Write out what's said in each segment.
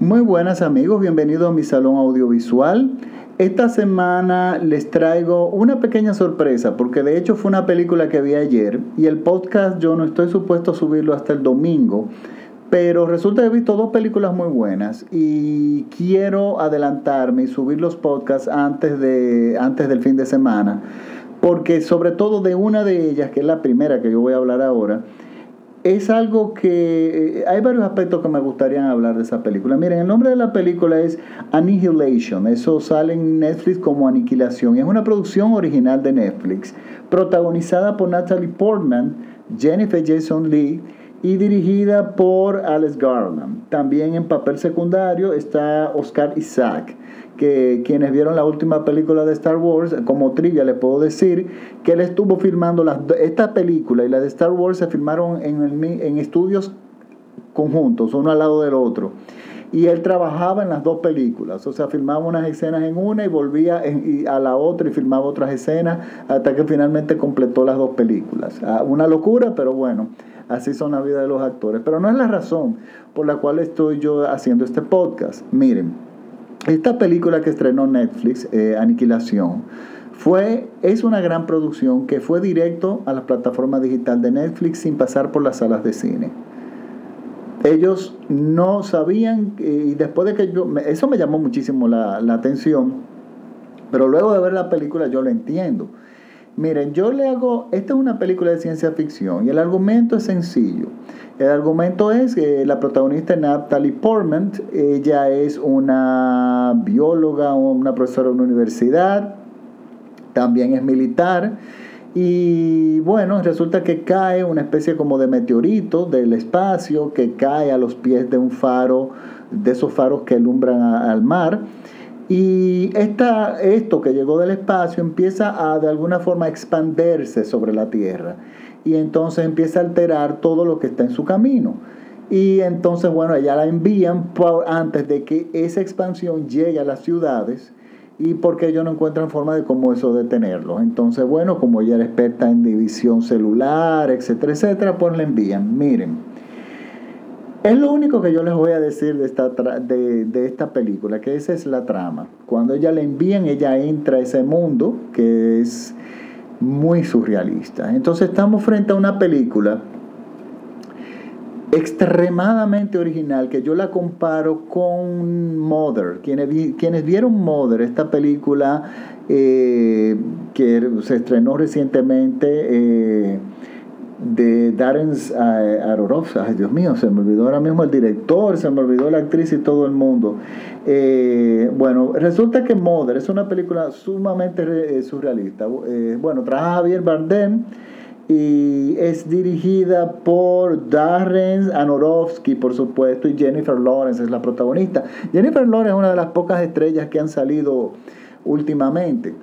Muy buenas amigos, bienvenidos a mi salón audiovisual. Esta semana les traigo una pequeña sorpresa porque de hecho fue una película que vi ayer y el podcast yo no estoy supuesto a subirlo hasta el domingo, pero resulta que he visto dos películas muy buenas y quiero adelantarme y subir los podcasts antes, de, antes del fin de semana porque sobre todo de una de ellas, que es la primera que yo voy a hablar ahora, es algo que eh, hay varios aspectos que me gustaría hablar de esa película. Miren, el nombre de la película es Annihilation, eso sale en Netflix como Aniquilación, es una producción original de Netflix, protagonizada por Natalie Portman, Jennifer Jason Lee y dirigida por Alex Garland. También en papel secundario está Oscar Isaac que quienes vieron la última película de Star Wars, como trivia le puedo decir que él estuvo filmando las, esta película y la de Star Wars se filmaron en, en estudios conjuntos, uno al lado del otro. Y él trabajaba en las dos películas, o sea, filmaba unas escenas en una y volvía a la otra y filmaba otras escenas hasta que finalmente completó las dos películas. Ah, una locura, pero bueno, así son la vida de los actores. Pero no es la razón por la cual estoy yo haciendo este podcast. Miren, esta película que estrenó Netflix, eh, Aniquilación, fue, es una gran producción que fue directo a la plataforma digital de Netflix sin pasar por las salas de cine. Ellos no sabían, y después de que yo, eso me llamó muchísimo la, la atención, pero luego de ver la película yo lo entiendo. Miren, yo le hago, esta es una película de ciencia ficción y el argumento es sencillo. El argumento es que la protagonista Natalie Portman, ella es una bióloga, una profesora de una universidad, también es militar. Y bueno, resulta que cae una especie como de meteorito del espacio que cae a los pies de un faro, de esos faros que alumbran al mar. Y esta, esto que llegó del espacio empieza a de alguna forma expandirse sobre la Tierra y entonces empieza a alterar todo lo que está en su camino. Y entonces, bueno, ella la envían antes de que esa expansión llegue a las ciudades y porque ellos no encuentran forma de cómo eso detenerlo. Entonces, bueno, como ella era experta en división celular, etcétera, etcétera, pues la envían. Miren, es lo único que yo les voy a decir de esta, de, de esta película, que esa es la trama. Cuando ella la envían, ella entra a ese mundo que es muy surrealista. Entonces estamos frente a una película extremadamente original que yo la comparo con Mother. Quienes, vieron Mother, esta película eh, que se estrenó recientemente eh, de Darren Aronofsky, ay Dios mío, se me olvidó ahora mismo el director, se me olvidó la actriz y todo el mundo. Eh, bueno, resulta que Mother es una película sumamente eh, surrealista. Eh, bueno, trabaja Javier Bardem y es dirigida por Darren Aronofsky, por supuesto, y Jennifer Lawrence es la protagonista. Jennifer Lawrence es una de las pocas estrellas que han salido últimamente.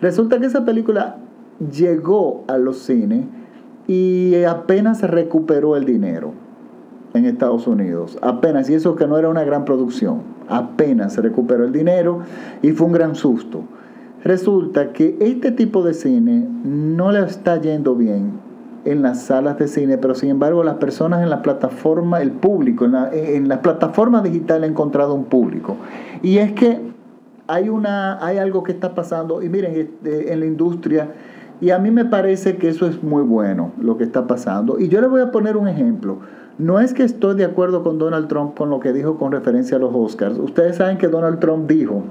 Resulta que esa película llegó a los cines y apenas se recuperó el dinero en Estados Unidos. Apenas, y eso que no era una gran producción. Apenas se recuperó el dinero y fue un gran susto. Resulta que este tipo de cine no le está yendo bien en las salas de cine, pero sin embargo las personas en la plataforma, el público, en la, en la plataforma digital ha encontrado un público. Y es que hay, una, hay algo que está pasando, y miren, este, en la industria y a mí me parece que eso es muy bueno, lo que está pasando. Y yo le voy a poner un ejemplo. No es que estoy de acuerdo con Donald Trump con lo que dijo con referencia a los Oscars. Ustedes saben que Donald Trump dijo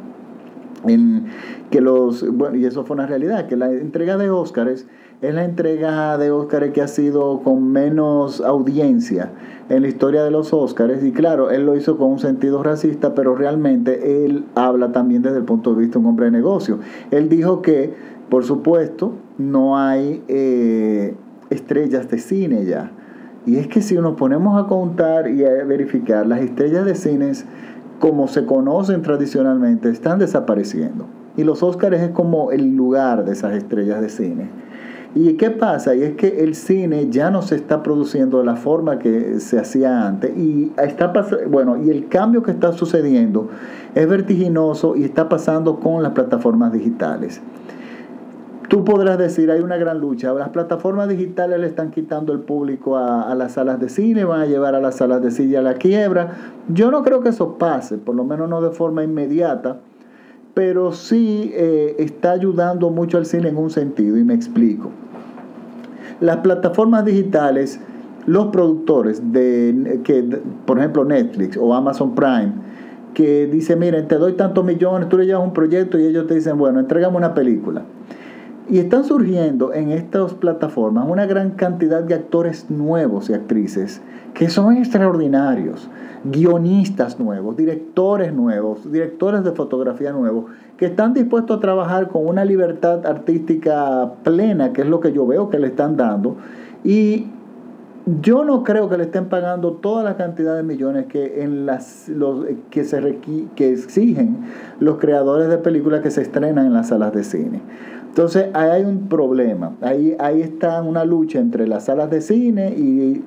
en que los, bueno, y eso fue una realidad, que la entrega de Oscars es la entrega de Oscars que ha sido con menos audiencia en la historia de los Oscars. Y claro, él lo hizo con un sentido racista, pero realmente él habla también desde el punto de vista de un hombre de negocio. Él dijo que por supuesto, no hay eh, estrellas de cine ya. Y es que si nos ponemos a contar y a verificar, las estrellas de cines, como se conocen tradicionalmente, están desapareciendo. Y los Óscares es como el lugar de esas estrellas de cine. ¿Y qué pasa? Y es que el cine ya no se está produciendo de la forma que se hacía antes. Y, está bueno, y el cambio que está sucediendo es vertiginoso y está pasando con las plataformas digitales. Tú podrás decir, hay una gran lucha. Las plataformas digitales le están quitando el público a, las salas de cine, van a llevar a las salas de cine a la quiebra. Yo no creo que eso pase, por lo menos no de forma inmediata, pero sí eh, está ayudando mucho al cine en un sentido, y me explico. Las plataformas digitales, los productores de, que, por ejemplo, Netflix o Amazon Prime, que dice, miren, te doy tantos millones, tú le llevas un proyecto y ellos te dicen, bueno, entregame una película. Y están surgiendo en estas plataformas una gran cantidad de actores nuevos y actrices que son extraordinarios, guionistas nuevos, directores nuevos, directores de fotografía nuevos, que están dispuestos a trabajar con una libertad artística plena, que es lo que yo veo que le están dando. Y yo no creo que le estén pagando toda la cantidad de millones que, en las, que, se que exigen los creadores de películas que se estrenan en las salas de cine. Entonces, ahí hay un problema. Ahí, ahí está una lucha entre las salas de cine y,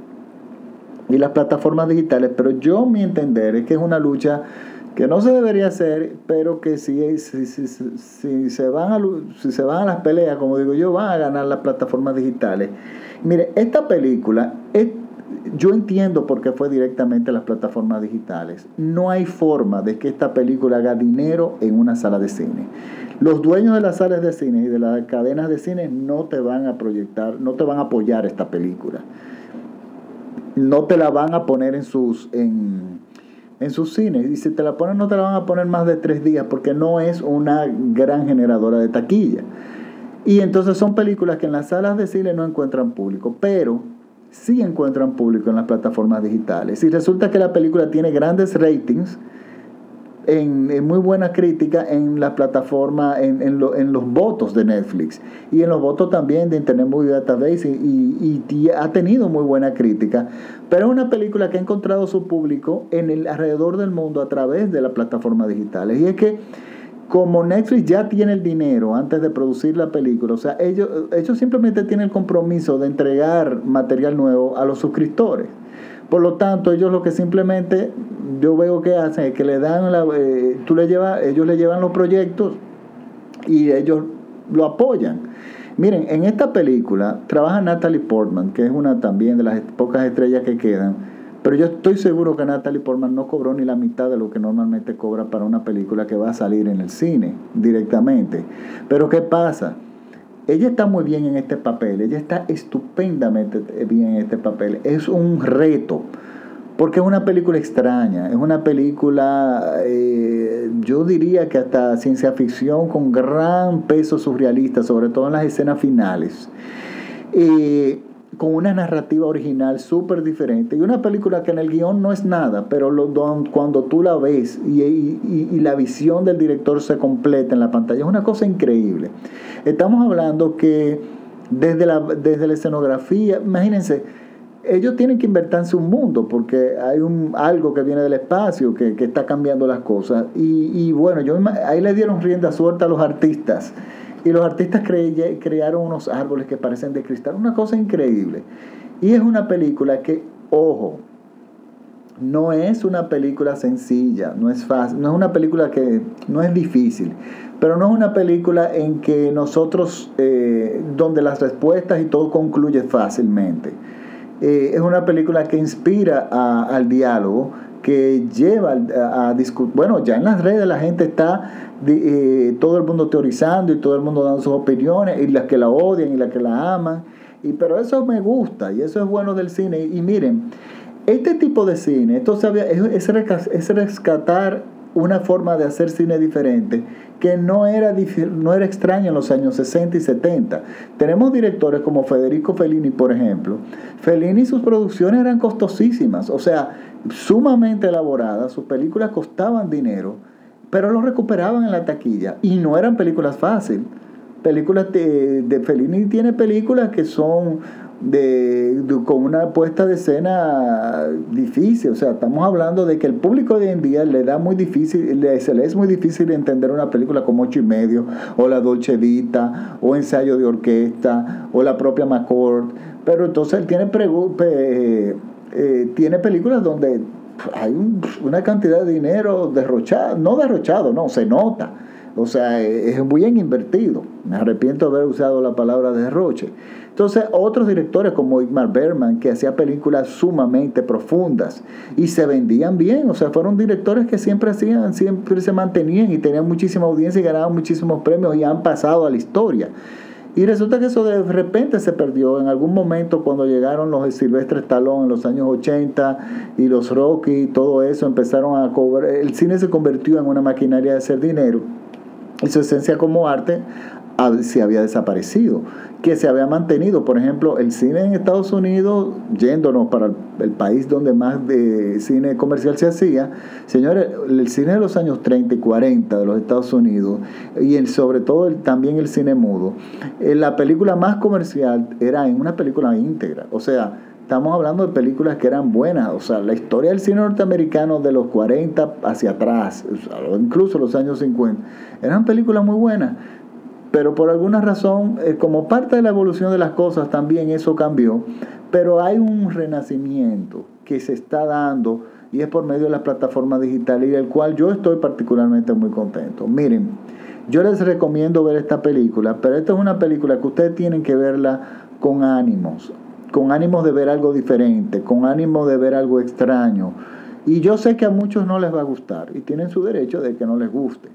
y las plataformas digitales. Pero yo, mi entender, es que es una lucha que no se debería hacer, pero que si, si, si, si, se van a, si se van a las peleas, como digo yo, van a ganar las plataformas digitales. Mire, esta película, yo entiendo por qué fue directamente a las plataformas digitales. No hay forma de que esta película haga dinero en una sala de cine. Los dueños de las salas de cine y de las cadenas de cine no te van a proyectar, no te van a apoyar esta película. No te la van a poner en sus, en, en sus cines. Y si te la ponen, no te la van a poner más de tres días porque no es una gran generadora de taquilla. Y entonces son películas que en las salas de cine no encuentran público, pero sí encuentran público en las plataformas digitales. Y resulta que la película tiene grandes ratings, en, muy buena crítica en la plataforma, en, en, en, los votos de Netflix y en los votos también de Internet Movie Database y, y, ha tenido muy buena crítica. Pero es una película que ha encontrado su público en el alrededor del mundo a través de las plataformas digitales. Y es que como Netflix ya tiene el dinero antes de producir la película, o sea, ellos, ellos simplemente tienen el compromiso de entregar material nuevo a los suscriptores. Por lo tanto, ellos lo que simplemente yo veo que hacen es que le dan la, eh, tú le llevas, ellos le llevan los proyectos y ellos lo apoyan. Miren, en esta película trabaja Natalie Portman, que es una también de las pocas estrellas que quedan pero yo estoy seguro que Natalie Portman no cobró ni la mitad de lo que normalmente cobra para una película que va a salir en el cine directamente. Pero ¿qué pasa? Ella está muy bien en este papel, ella está estupendamente bien en este papel. Es un reto, porque es una película extraña, es una película, eh, yo diría que hasta ciencia ficción con gran peso surrealista, sobre todo en las escenas finales. Eh, con una narrativa original súper diferente. Y una película que en el guion no es nada, pero lo, cuando tú la ves y, y, la visión del director se completa en la pantalla es una cosa increíble. Estamos hablando que desde la, desde la escenografía, imagínense, ellos tienen que invertirse un mundo porque hay un, algo que viene del espacio que, que está cambiando las cosas. Y, y bueno, yo, ahí le dieron rienda suelta a los artistas y los artistas crearon unos árboles que parecen de cristal, una cosa increíble. Y es una película que, ojo, no es una película sencilla, no es fácil, no es una película que no es difícil, pero no es una película en que nosotros, eh, donde las respuestas y todo concluye fácilmente. Eh, es una película que inspira al diálogo, que lleva a, discutir, bueno, ya en las redes la gente está, eh, todo el mundo teorizando y todo el mundo dando sus opiniones, y las que la odian y las que la aman, y, pero eso me gusta y eso es bueno del cine. Y, miren, este tipo de cine, esto es, es rescatar una forma de hacer cine diferente que no era, no era extraña en los años 60 y 70. Tenemos directores como Federico Fellini, por ejemplo. Fellini y sus producciones eran costosísimas, o sea, sumamente elaboradas, sus películas costaban dinero, pero lo recuperaban en la taquilla y no eran películas fáciles. Películas de, de Fellini tiene películas que son de, con una puesta de escena difícil. O sea, estamos hablando de que el público hoy en día le da muy difícil, le, se le es muy difícil entender una película como Ocho y Medio, o La Dolce Vita, o Ensayo de Orquesta, o la propia McCord. Pero entonces él tiene, eh, tiene películas donde hay una cantidad de dinero derrochado, no derrochado, no, se nota O sea, es bien invertido. Me arrepiento de haber usado la palabra derroche. Entonces, otros directores como Igmar Bergman, que hacía películas sumamente profundas y se vendían bien, o sea, fueron directores que siempre hacían, siempre se mantenían y tenían muchísima audiencia y ganaban muchísimos premios y han pasado a la historia. Y resulta que eso de repente se perdió en algún momento cuando llegaron los Silvestre Stallone en los años 80 y los Rocky y todo eso empezaron a cobrar. El cine se convirtió en una maquinaria de hacer dinero y su esencia como arte se había desaparecido, que se había mantenido. Por ejemplo, el cine en Estados Unidos, yéndonos para el país donde más de cine comercial se hacía, señores, el cine de los años 30 y 40 de los Estados Unidos, y el, sobre todo también el cine mudo, eh, la película más comercial era en una película íntegra. O sea, estamos hablando de películas que eran buenas, o sea, la historia del cine norteamericano de los 40 hacia atrás, incluso los años 50, eran películas muy buenas pero por alguna razón, eh, como parte de la evolución de las cosas, también eso cambió. Pero hay un renacimiento que se está dando y es por medio de las plataformas digitales y del cual yo estoy particularmente muy contento. Miren, yo les recomiendo ver esta película, pero esta es una película que ustedes tienen que verla con ánimos, con ánimos de ver algo diferente, con ánimos de ver algo extraño. Y yo sé que a muchos no les va a gustar y tienen su derecho de que no les guste.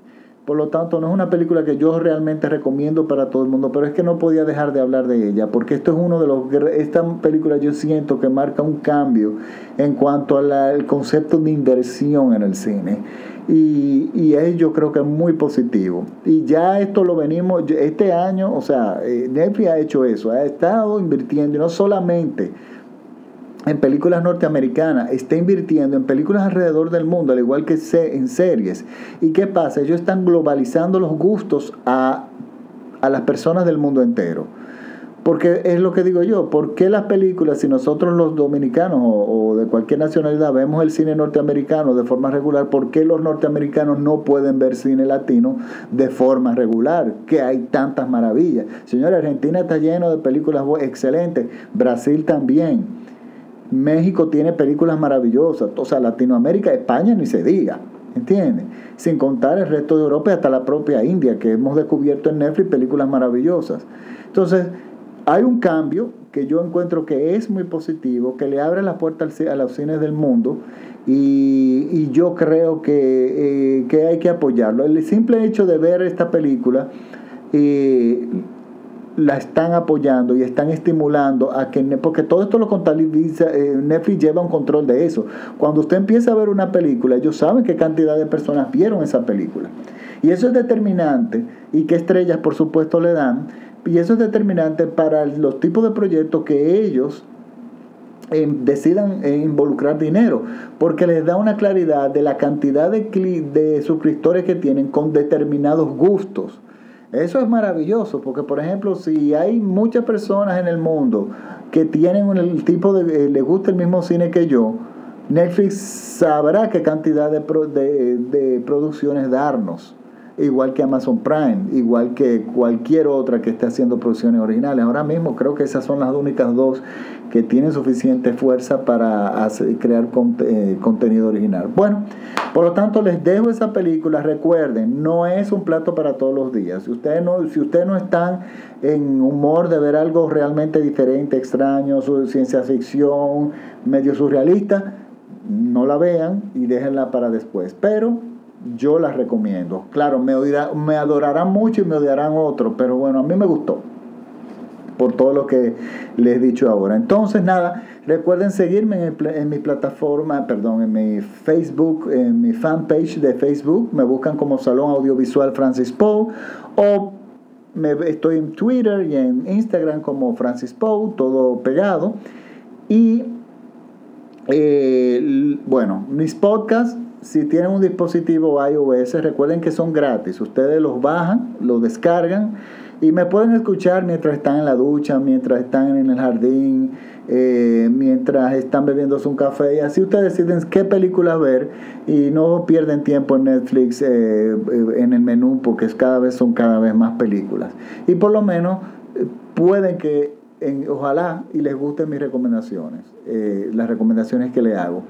Por lo tanto, no es una película que yo realmente recomiendo para todo el mundo, pero es que no podía dejar de hablar de ella, porque esto es uno de los... Esta película yo siento que marca un cambio en cuanto al concepto de inversión en el cine. Y, y es yo creo que es muy positivo. Y ya esto lo venimos, este año, o sea, eh, Netflix ha hecho eso, ha estado invirtiendo, y no solamente en películas norteamericanas, está invirtiendo en películas alrededor del mundo, al igual que en series. ¿Y qué pasa? Ellos están globalizando los gustos a, las personas del mundo entero. Porque es lo que digo yo, ¿por qué las películas, si nosotros los dominicanos o, de cualquier nacionalidad vemos el cine norteamericano de forma regular, ¿por qué los norteamericanos no pueden ver cine latino de forma regular? Que hay tantas maravillas. Señora, Argentina está lleno de películas excelentes, Brasil también. México tiene películas maravillosas, o sea, Latinoamérica, España ni se diga, ¿entiendes? Sin contar el resto de Europa y hasta la propia India, que hemos descubierto en Netflix películas maravillosas. Entonces, hay un cambio que yo encuentro que es muy positivo, que le abre la puerta a los cines del mundo y, yo creo que, eh, que, hay que apoyarlo. El simple hecho de ver esta película eh, la están apoyando y están estimulando a que, porque todo esto lo contabiliza, eh, Netflix lleva un control de eso. Cuando usted empieza a ver una película, ellos saben qué cantidad de personas vieron esa película. Y eso es determinante y qué estrellas, por supuesto, le dan. Y eso es determinante para los tipos de proyectos que ellos eh, decidan eh, involucrar dinero, porque les da una claridad de la cantidad de, de suscriptores que tienen con determinados gustos. Eso es maravilloso, porque por ejemplo, si hay muchas personas en el mundo que tienen el tipo de, eh, les gusta el mismo cine que yo, Netflix sabrá qué cantidad de, de, de producciones darnos igual que Amazon Prime, igual que cualquier otra que esté haciendo producciones originales. Ahora mismo creo que esas son las únicas dos que tienen suficiente fuerza para crear eh, contenido original. Bueno, por lo tanto les dejo esa película. Recuerden, no es un plato para todos los días. Si ustedes no, si ustedes no están en humor de ver algo realmente diferente, extraño, ciencia ficción, medio surrealista, no la vean y déjenla para después. Pero yo las recomiendo. Claro, me, me adorarán mucho y me odiarán otros, pero bueno, a mí me gustó por todo lo que les he dicho ahora. Entonces, nada, recuerden seguirme en, en, mi plataforma, perdón, en mi Facebook, en mi fanpage de Facebook, me buscan como Salón Audiovisual Francis Poe o me, estoy en Twitter y en Instagram como Francis Poe, todo pegado. Y eh, bueno, mis podcasts si tienen un dispositivo iOS, recuerden que son gratis. Ustedes los bajan, los descargan y me pueden escuchar mientras están en la ducha, mientras están en el jardín, eh, mientras están bebiéndose un café. Y así ustedes deciden qué película ver y no pierden tiempo en Netflix eh, en el menú porque cada vez son cada vez más películas. Y por lo menos eh, pueden que ojalá y les gusten mis recomendaciones, eh, las recomendaciones que le hago.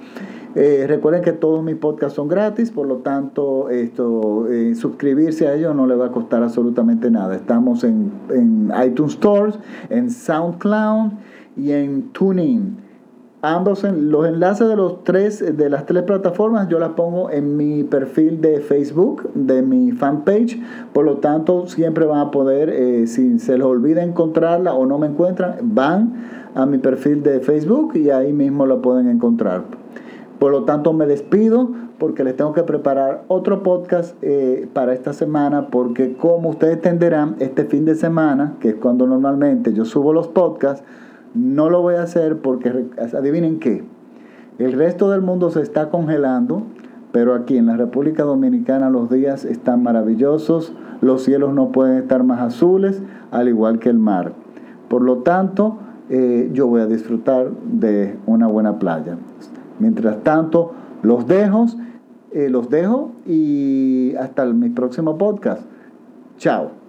Eh, recuerden que todos mis podcasts son gratis, por lo tanto, esto, eh, suscribirse a ellos no le va a costar absolutamente nada. Estamos en, en iTunes Stores, en SoundCloud y en TuneIn. Ambos los enlaces de los tres de las tres plataformas yo las pongo en mi perfil de Facebook, de mi fanpage. Por lo tanto, siempre van a poder, eh, si se les olvida encontrarla o no me encuentran, van a mi perfil de Facebook y ahí mismo la pueden encontrar. Por lo tanto, me despido porque les tengo que preparar otro podcast eh, para esta semana porque como ustedes entenderán, este fin de semana, que es cuando normalmente yo subo los podcasts, no lo voy a hacer porque, adivinen qué, el resto del mundo se está congelando, pero aquí en la República Dominicana los días están maravillosos, los cielos no pueden estar más azules, al igual que el mar. Por lo tanto, eh, yo voy a disfrutar de una buena playa. Mientras tanto, los dejo, eh, los dejo y hasta mi próximo podcast. Chao.